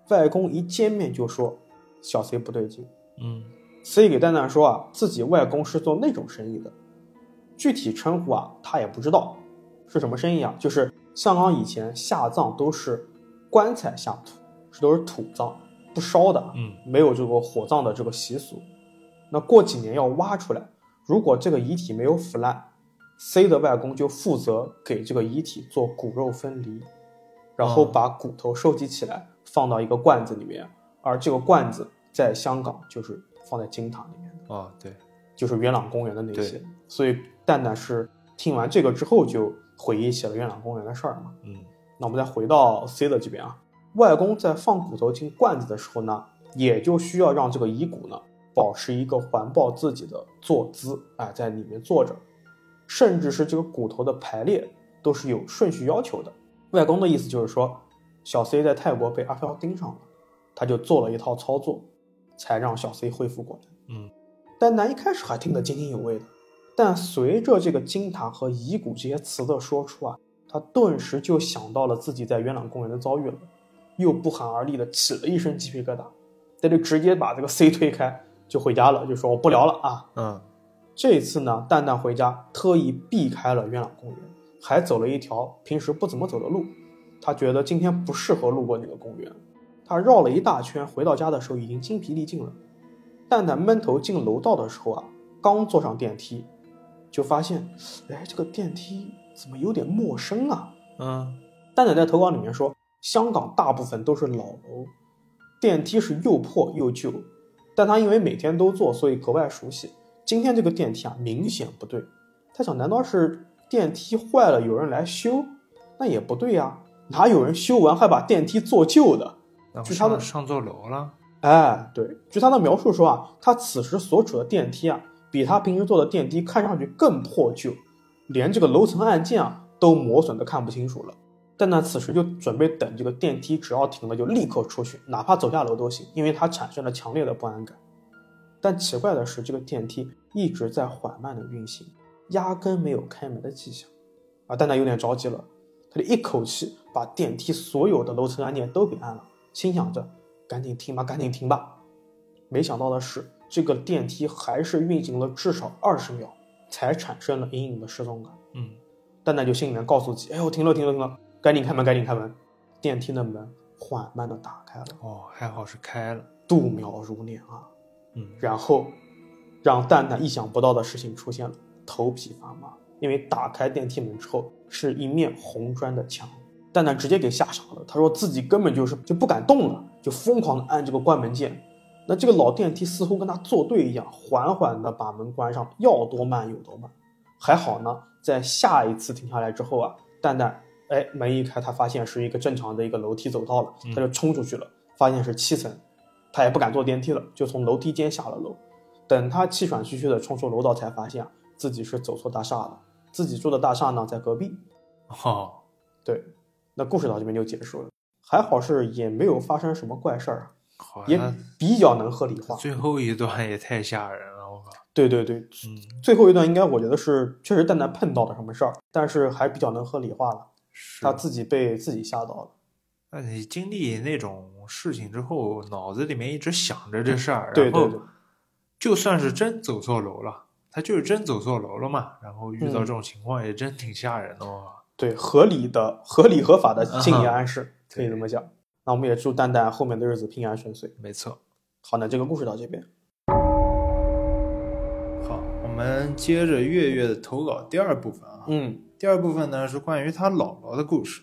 外公一见面就说小 C 不对劲。嗯，C 给蛋蛋说啊，自己外公是做那种生意的，具体称呼啊他也不知道。是什么生意啊，就是香港以前下葬都是棺材下土，这都是土葬，不烧的，嗯，没有这个火葬的这个习俗。那过几年要挖出来，如果这个遗体没有腐烂，C 的外公就负责给这个遗体做骨肉分离，然后哦把骨头收集起来放到一个罐子里面，而这个罐子在香港就是放在金塔里面的。哦，对，就是元朗公园的那些，所以蛋蛋是听完这个之后就回忆起了元朗公园的事儿嘛。嗯，那我们再回到 C 的这边啊，外公在放骨头进罐子的时候呢，也就需要让这个遗骨呢保持一个环抱自己的坐姿啊、在里面坐着，甚至是这个骨头的排列都是有顺序要求的。外公的意思就是说，小 C 在泰国被阿飘盯上了，他就做了一套操作，才让小 C 恢复过来。嗯，丹南一开始还听得津津有味的，但随着这个金塔和遗骨这些词的说出啊，他顿时就想到了自己在元朗公园的遭遇了，又不寒而栗的起了一身鸡皮疙瘩。他就直接把这个 C 推开就回家了，就说我不聊了啊。嗯，这次呢，蛋蛋回家特意避开了元朗公园，还走了一条平时不怎么走的路。他觉得今天不适合路过那个公园，他绕了一大圈，回到家的时候已经精疲力尽了。蛋蛋闷头进楼道的时候啊，刚坐上电梯，就发现，哎，这个电梯怎么有点陌生啊？嗯，蛋蛋在投稿里面说，香港大部分都是老楼，电梯是又破又旧，但他因为每天都坐，所以格外熟悉。今天这个电梯啊，明显不对。他想，难道是电梯坏了，有人来修？那也不对呀，哪有人修完还把电梯做旧的？那据他的上上错楼了。哎，对，据他的描述说啊，他此时所处的电梯啊，比他平时坐的电梯看上去更破旧，连这个楼层按键啊都磨损的看不清楚了。蛋蛋此时就准备等这个电梯只要停了就立刻出去，哪怕走下楼都行，因为他产生了强烈的不安感。但奇怪的是，这个电梯一直在缓慢的运行，压根没有开门的迹象。啊，蛋蛋有点着急了，他就一口气把电梯所有的楼层按键都给按了，心想着。赶紧停吧，赶紧停吧！没想到的是，这个电梯还是运行了至少二十秒，才产生了隐隐的失踪感。嗯，蛋蛋就心里面告诉自己：“哎呦，停了，停了，停了！赶紧开门，赶紧开门！”电梯的门缓慢的打开了。哦，还好是开了，度秒如年啊！嗯，然后让蛋蛋意想不到的事情出现了，头皮发麻，因为打开电梯门之后是一面红砖的墙。蛋蛋直接给吓傻了，他说自己根本就是就不敢动了，就疯狂的按这个关门键。那这个老电梯似乎跟他作对一样，缓缓的把门关上，要多慢有多慢。还好呢，在下一次停下来之后啊，蛋蛋哎门一开，他发现是一个正常的一个楼梯走道了，他就冲出去了，发现是七层，他也不敢坐电梯了，就从楼梯间下了楼。等他气喘吁吁的冲出楼道，才发现自己是走错大厦了，自己住的大厦呢在隔壁。哦，对。那故事到这边就结束了，还好是也没有发生什么怪事儿，也比较能合理化。最后一段也太吓人了，我靠！对对对，嗯，最后一段应该我觉得是确实蛋蛋碰到了什么事儿，但是还比较能合理化了，他自己被自己吓到了。那你经历那种事情之后，脑子里面一直想着这事儿，对对对，就算是真走错楼了，他就是真走错楼了嘛，然后遇到这种情况也真挺吓人的哦。对，合理的、合理合法的心理暗示，可以这么讲。那我们也祝蛋蛋后面的日子平安顺遂。没错。好，那这个故事到这边。好，我们接着月月的投稿第二部分啊。嗯，第二部分呢是关于他姥姥的故事。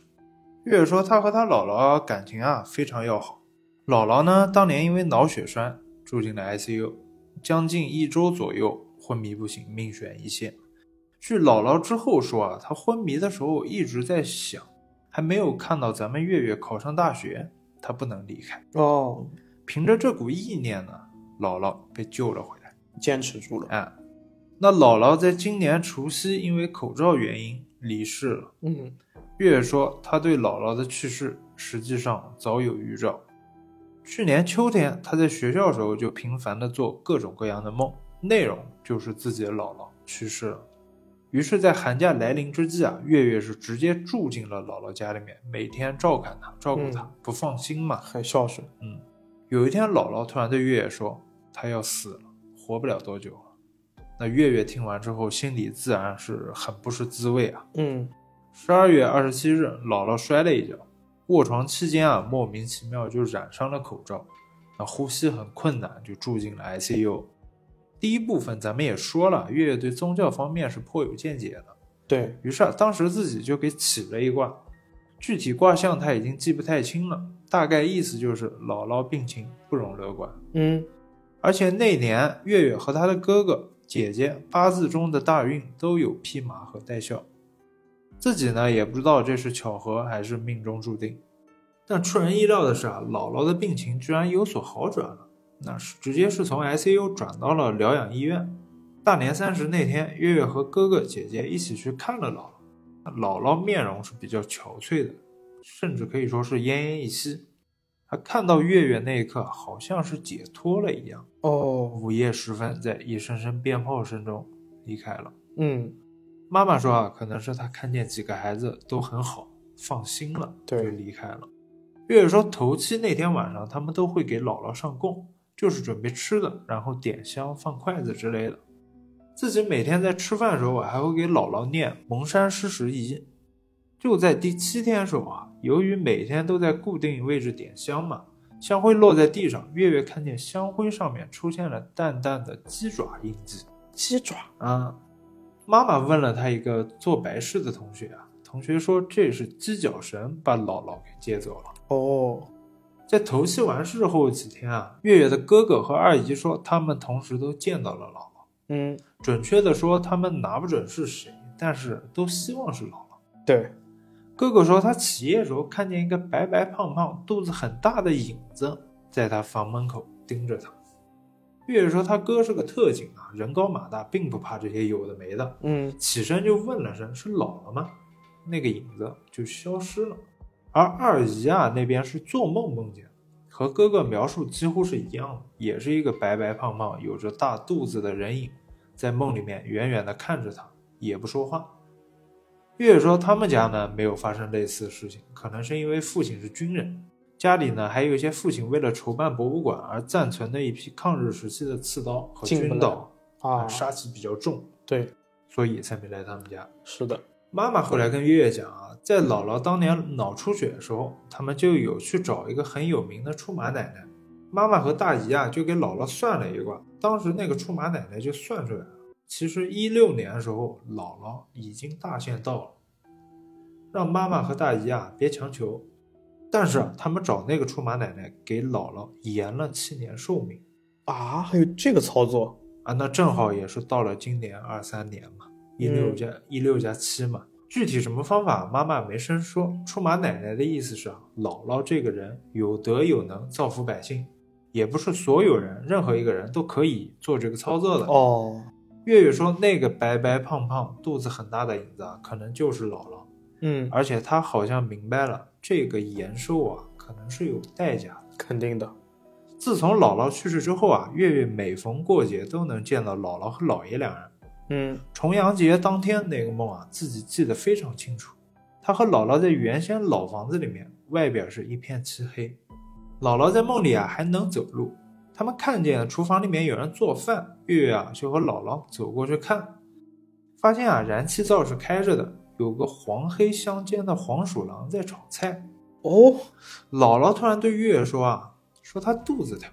月月说，他和他姥姥感情啊非常要好。姥姥呢，当年因为脑血栓住进了 ICU，将近一周左右昏迷不醒，命悬一线。据姥姥之后说啊，她昏迷的时候一直在想，还没有看到咱们月月考上大学，她不能离开哦。凭着这股意念呢，姥姥被救了回来，坚持住了。哎，那姥姥在今年除夕因为口罩原因离世了。嗯，月月说，她对姥姥的去世实际上早有预兆。去年秋天，她在学校时候就频繁的做各种各样的梦，内容就是自己的姥姥去世了。于是，在寒假来临之际啊，月月是直接住进了姥姥家里面，每天照看她，照顾她，不放心嘛，很孝顺。嗯，有一天，姥姥突然对月月说：“她要死了，活不了多久了。”那月月听完之后，心里自然是很不是滋味啊。嗯，十二月二十七日，姥姥摔了一跤，卧床期间啊，莫名其妙就染上了口罩，那呼吸很困难，就住进了 ICU。第一部分咱们也说了，月月对宗教方面是颇有见解的。对于是，当时自己就给起了一卦，具体卦象他已经记不太清了，大概意思就是姥姥病情不容乐观。嗯，而且那年月月和他的哥哥姐姐八字中的大运都有匹马和带孝，自己呢也不知道这是巧合还是命中注定。但出人意料的是啊，姥姥的病情居然有所好转了。那是直接是从 ICU 转到了疗养医院。大年三十那天，月月和哥哥姐姐一起去看了姥姥。姥姥面容是比较憔悴的，甚至可以说是奄奄一息。她看到月月那一刻，好像是解脱了一样。哦，午夜时分，在一声声鞭炮声中离开了。嗯，妈妈说啊，可能是她看见几个孩子都很好，放心了，对，就离开了。月月说，头七那天晚上，他们都会给姥姥上供，就是准备吃的，然后点香、放筷子之类的。自己每天在吃饭的时候，还会给姥姥念蒙山施食仪。就在第七天时候啊，由于每天都在固定位置点香嘛，香灰落在地上，月月看见香灰上面出现了淡淡的鸡爪印记。鸡爪啊，妈妈问了他一个做白事的同学啊，同学说这是鸡脚神把姥姥给接走了。哦，在头七完事后几天啊，月月的哥哥和二姨说他们同时都见到了姥姥。嗯，准确的说，他们拿不准是谁，但是都希望是姥姥。对，哥哥说他起夜时候看见一个白白胖胖、肚子很大的影子在他房门口盯着他。月月说他哥是个特警啊，人高马大，并不怕这些有的没的。嗯，起身就问了声：“是老了吗？”那个影子就消失了。而二姨啊那边是做梦梦见，和哥哥描述几乎是一样的，也是一个白白胖胖、有着大肚子的人影。在梦里面远远的看着他，也不说话。月月说他们家呢没有发生类似的事情，可能是因为父亲是军人，家里呢还有一些父亲为了筹办博物馆而暂存的一批抗日时期的刺刀和军刀啊，杀气比较重，对，所以才没来他们家。是的，妈妈后来跟月月讲啊，在姥姥当年脑出血的时候，他们就有去找一个很有名的出马奶奶。妈妈和大姨啊，就给姥姥算了一卦。当时那个出马奶奶就算出来了，其实一六年的时候，姥姥已经大限到了。让妈妈和大姨啊别强求，但是他们找那个出马奶奶给姥姥延了七年寿命啊，还有这个操作啊？那正好也是到了今年二三年嘛，一六加一六加七嘛。具体什么方法，妈妈没深说。出马奶奶的意思是啊，姥姥这个人有德有能，造福百姓。也不是所有人，任何一个人都可以做这个操作的哦。月月说，那个白白胖胖、肚子很大的影子啊，可能就是姥姥。嗯，而且他好像明白了，这个延寿啊，可能是有代价的。肯定的。自从姥姥去世之后啊，月月每逢过节都能见到姥姥和姥爷两人。嗯，重阳节当天那个梦啊，自己记得非常清楚。他和姥姥在原先老房子里面，外边是一片漆黑。姥姥在梦里啊还能走路，他们看见厨房里面有人做饭，月月啊就和姥姥走过去看，发现啊燃气灶是开着的，有个黄黑相间的黄鼠狼在炒菜。哦，姥姥突然对月月说啊，说她肚子疼。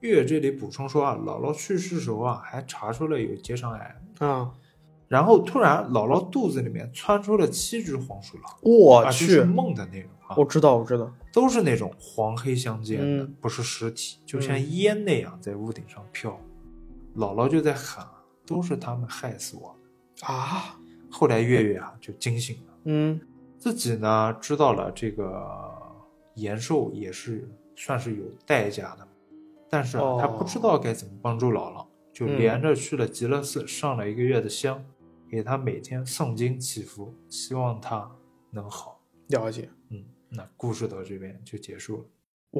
月月这里补充说啊，姥姥去世时候啊还查出了有结肠癌啊。然后突然，姥姥肚子里面窜出了七只黄鼠狼。我去，是梦的内容啊！我知道，我知道，都是那种黄黑相间的，不是尸体，就像烟那样在屋顶上飘。姥姥就在喊：“都是他们害死我啊！”后来月月啊就惊醒了，嗯，自己呢知道了这个延寿也是算是有代价的，但是啊他不知道该怎么帮助姥姥，就连着去了极乐寺上了一个月的香。给他每天诵经祈福，希望他能好。了解，嗯，那故事到这边就结束了。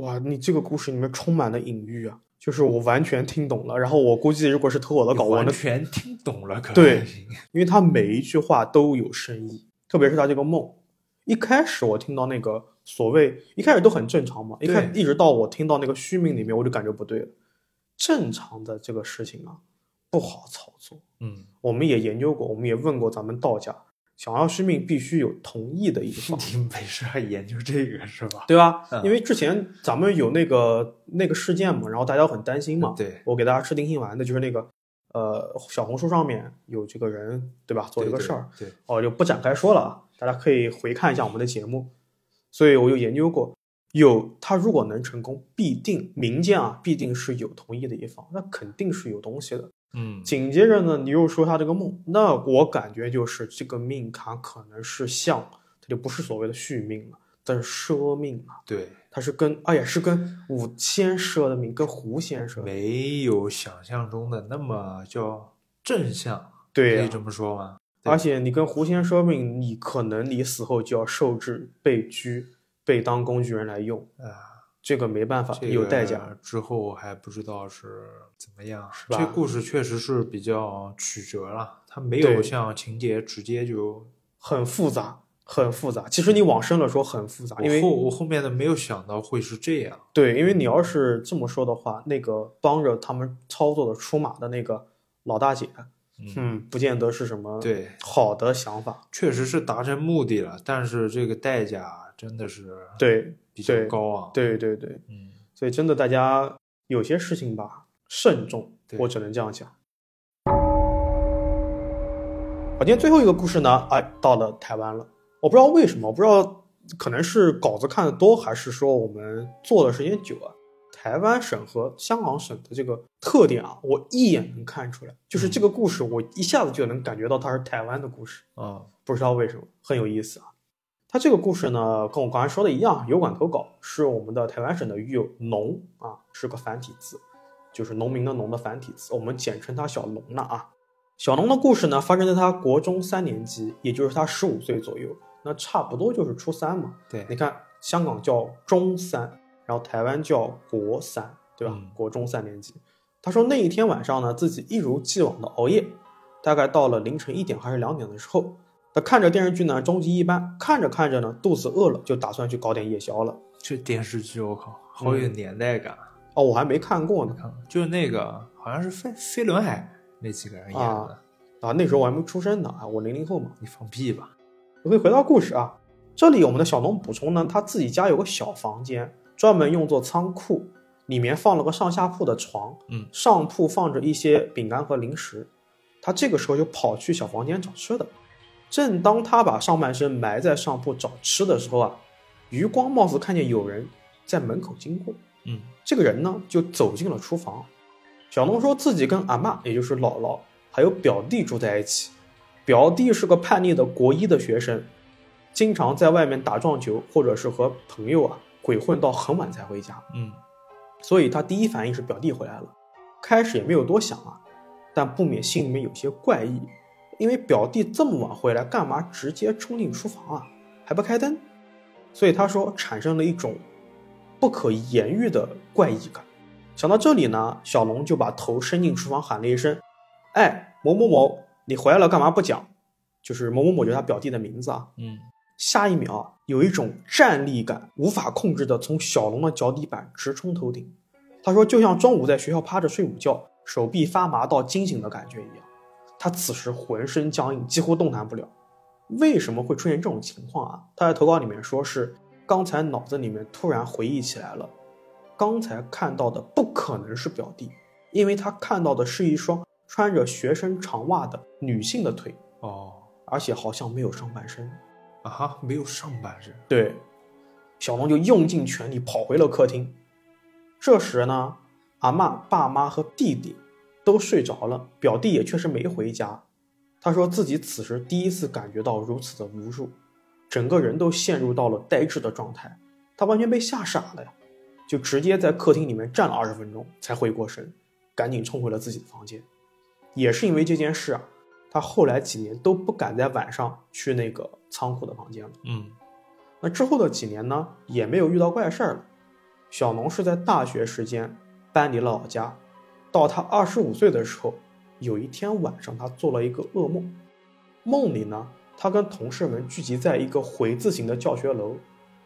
哇，你这个故事里面充满了隐喻啊，就是我完全听懂了。然后我估计，如果是投我的稿，我完全听懂了。对，因为他每一句话都有深意，特别是他这个梦。一开始我听到那个所谓，一开始都很正常嘛，一开一直到我听到那个虚名里面，我就感觉不对了。正常的这个事情啊。不好操作，嗯，我们也研究过，我们也问过咱们道家，想要续命必须有同意的一方。你没事还研究这个是吧？对吧？因为之前咱们有那个那个事件嘛，然后大家很担心嘛。对，我给大家吃定心丸的就是那个，呃，小红书上面有这个人，对吧？做这个事儿，对，哦，就不展开说了啊，大家可以回看一下我们的节目。所以我就研究过，有他如果能成功，必定民间啊，必定是有同意的一方，那肯定是有东西的。嗯，紧接着呢，你又说他这个梦，那我感觉就是这个命卡可能是像，它就不是所谓的续命了，但是奢命了。对，它是跟，哎呀，是跟武先生的命，跟胡先生没有想象中的那么叫正向，对，可以这么说吗？而且你跟胡先生命，你可能你死后就要受制、被拘、被当工具人来用啊。这个没办法，有代价。之后还不知道是怎么样，是吧？这故事确实是比较曲折了，它没有像情节直接就很复杂。很复杂。其实你往深了说很复杂，因为我后我后面的没有想到会是这样。对，因为你要是这么说的话，那个帮着他们操作的出马的那个老大姐，嗯，不见得是什么对，好的想法。确实是达成目的了，但是这个代价真的是对比较高啊。对对对，嗯，所以真的大家有些事情吧，慎重，我只能这样讲。好，今天最后一个故事呢，哎，到了台湾了。我不知道为什么，我不知道可能是稿子看的多，还是说我们做的时间久啊。台湾省和香港省的这个特点啊，我一眼能看出来，就是这个故事，我一下子就能感觉到它是台湾的故事。啊，不知道为什么，很有意思啊。他这个故事呢，跟我刚才说的一样，油管投稿是我们的台湾省的狱友农啊，是个繁体字，就是农民的农的繁体字，我们简称他小农了啊。小农的故事呢，发生在他国中三年级，也就是他十五岁左右，那差不多就是初三嘛。对，你看，香港叫中三，然后台湾叫国三，对吧？嗯国中三年级。他说那一天晚上呢，自己一如既往的熬夜，大概到了凌晨一点还是两点的时候，他看着电视剧呢，终极一班，看着看着呢，肚子饿了，就打算去搞点夜宵了。这电视剧我靠，好有年代感。哦，我还没看过呢看，就是那个好像是飞飞轮海那几个人演的。啊，那时候我还没出生呢啊，我零零后嘛。你放屁吧！我们回到故事啊，这里我们的小农补充呢，他自己家有个小房间，专门用作仓库，里面放了个上下铺的床，嗯上铺放着一些饼干和零食。他这个时候就跑去小房间找吃的。正当他把上半身埋在上铺找吃的时候啊，余光貌似看见有人在门口经过。嗯这个人呢就走进了厨房。小龙说自己跟阿妈，也就是姥姥，还有表弟住在一起。表弟是个叛逆的国一的学生，经常在外面打撞球，或者是和朋友啊鬼混到很晚才回家。嗯所以他第一反应是表弟回来了。开始也没有多想啊，但不免心里面有些怪异，因为表弟这么晚回来，干嘛直接冲进厨房啊，还不开灯？所以他说产生了一种不可言喻的怪异感。想到这里呢，小龙就把头伸进厨房喊了一声：“哎，某某某，你回来了，干嘛不讲？”就是某某某，就是他表弟的名字啊。嗯下一秒啊，有一种站立感无法控制的从小龙的脚底板直冲头顶。他说，就像中午在学校趴着睡午觉，手臂发麻到惊醒的感觉一样。他此时浑身僵硬，几乎动弹不了。为什么会出现这种情况啊？他在投稿里面说是刚才脑子里面突然回忆起来了，刚才看到的不可能是表弟，因为他看到的是一双穿着学生长袜的女性的腿，哦而且好像没有上半身。啊哈，没有上半身。对，小龙就用尽全力跑回了客厅。这时呢，阿嬷、爸妈和弟弟都睡着了，表弟也确实没回家。他说自己此时第一次感觉到如此的无助，整个人都陷入到了呆滞的状态，他完全被吓傻了呀，就直接在客厅里面站了二十分钟才回过神，赶紧冲回了自己的房间。也是因为这件事啊，他后来几年都不敢在晚上去那个仓库的房间了。嗯那之后的几年呢，也没有遇到怪事儿了。小农是在大学时间搬离了老家，到他二十五岁的时候，有一天晚上，他做了一个噩梦。梦里呢，他跟同事们聚集在一个回字形的教学楼，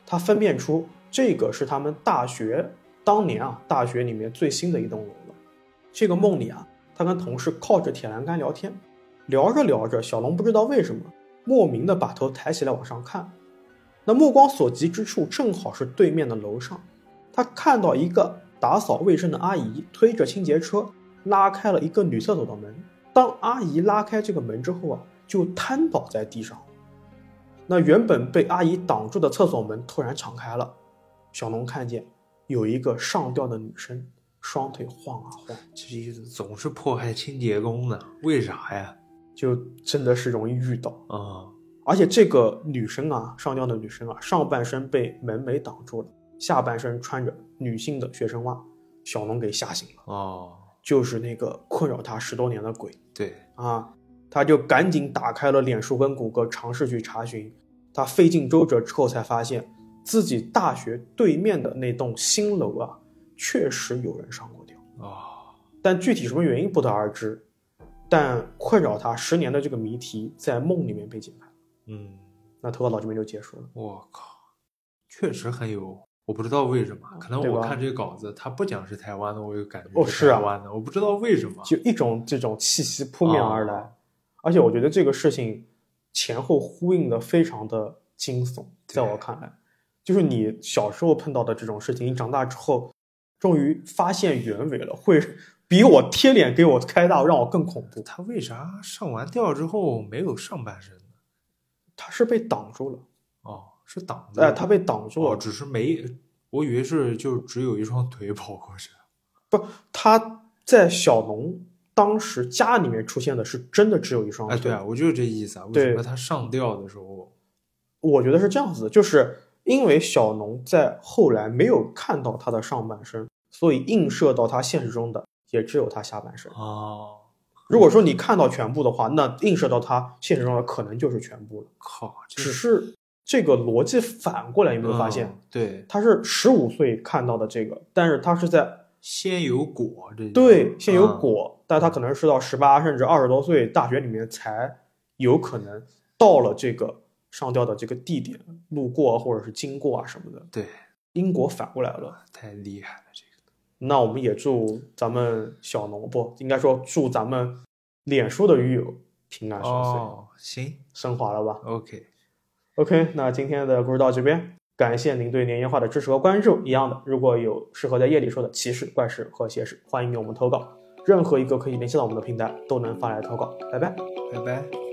他分辨出这个是他们大学当年啊大学里面最新的一栋楼了。这个梦里啊，他跟同事靠着铁栏杆聊天，聊着聊着，小龙不知道为什么莫名的把头抬起来往上看。那目光所及之处，正好是对面的楼上。他看到一个打扫卫生的阿姨推着清洁车拉开了一个女厕所的门。当阿姨拉开这个门之后啊，就瘫倒在地上。那原本被阿姨挡住的厕所门突然敞开了，小龙看见有一个上吊的女生，双腿晃啊晃，这意思总是迫害清洁工的，为啥呀？就真的是容易遇到。啊、而且这个女生啊，上吊的女生啊，上半身被门楣挡住了，下半身穿着女性的学生袜，小龙给吓醒了，哦，就是那个困扰他十多年的鬼对，啊！他就赶紧打开了脸书跟谷歌，尝试去查询。他费尽周折之后，才发现自己大学对面的那栋新楼啊，确实有人上过吊，哦，但具体什么原因不得而知。但困扰他十年的这个谜题，在梦里面被解开。嗯，那投稿到这边就结束了。我靠，确实很有，我不知道为什么，可能我看这个稿子，他不讲是台湾的，我有感觉哦是啊台湾的，我不知道为什么。就一种这种气息扑面而来，哦而且我觉得这个事情前后呼应的非常的惊悚，在我看来，就是你小时候碰到的这种事情，你长大之后终于发现原委了，会比我贴脸给我开大让我更恐怖。他为啥上完吊之后没有上半身呢？他是被挡住了，哦，是挡着哎，他被挡住了，哦，只是没，我以为是就只有一双腿跑过去。不他在小农当时家里面出现的是真的只有一双哎，腿。对啊，我就是这意思啊。为什么他上吊的时候，我觉得是这样子的，就是因为小农在后来没有看到他的上半身，所以映射到他现实中的也只有他下半身。哦，如果说你看到全部的话，那映射到他现实中的可能就是全部了。靠，只是这个逻辑反过来，有没有发现？嗯对，他是十五岁看到的这个，但是他是在先有果，这对先有嗯果，但他可能是到十八甚至二十多岁大学里面才有可能到了这个上吊的这个地点，路过或者是经过啊什么的。对，因果反过来了。太厉害了，这个。那我们也祝咱们小农不应该说祝咱们脸书的鱼友平安顺遂，哦，行升华了吧，OK，？OK，那今天的故事到这边，感谢您对年夜话的支持和关注。一样的，如果有适合在夜里说的奇事、怪事和邪事，欢迎给我们投稿。任何一个可以联系到我们的平台都能发来投稿。拜拜。拜拜。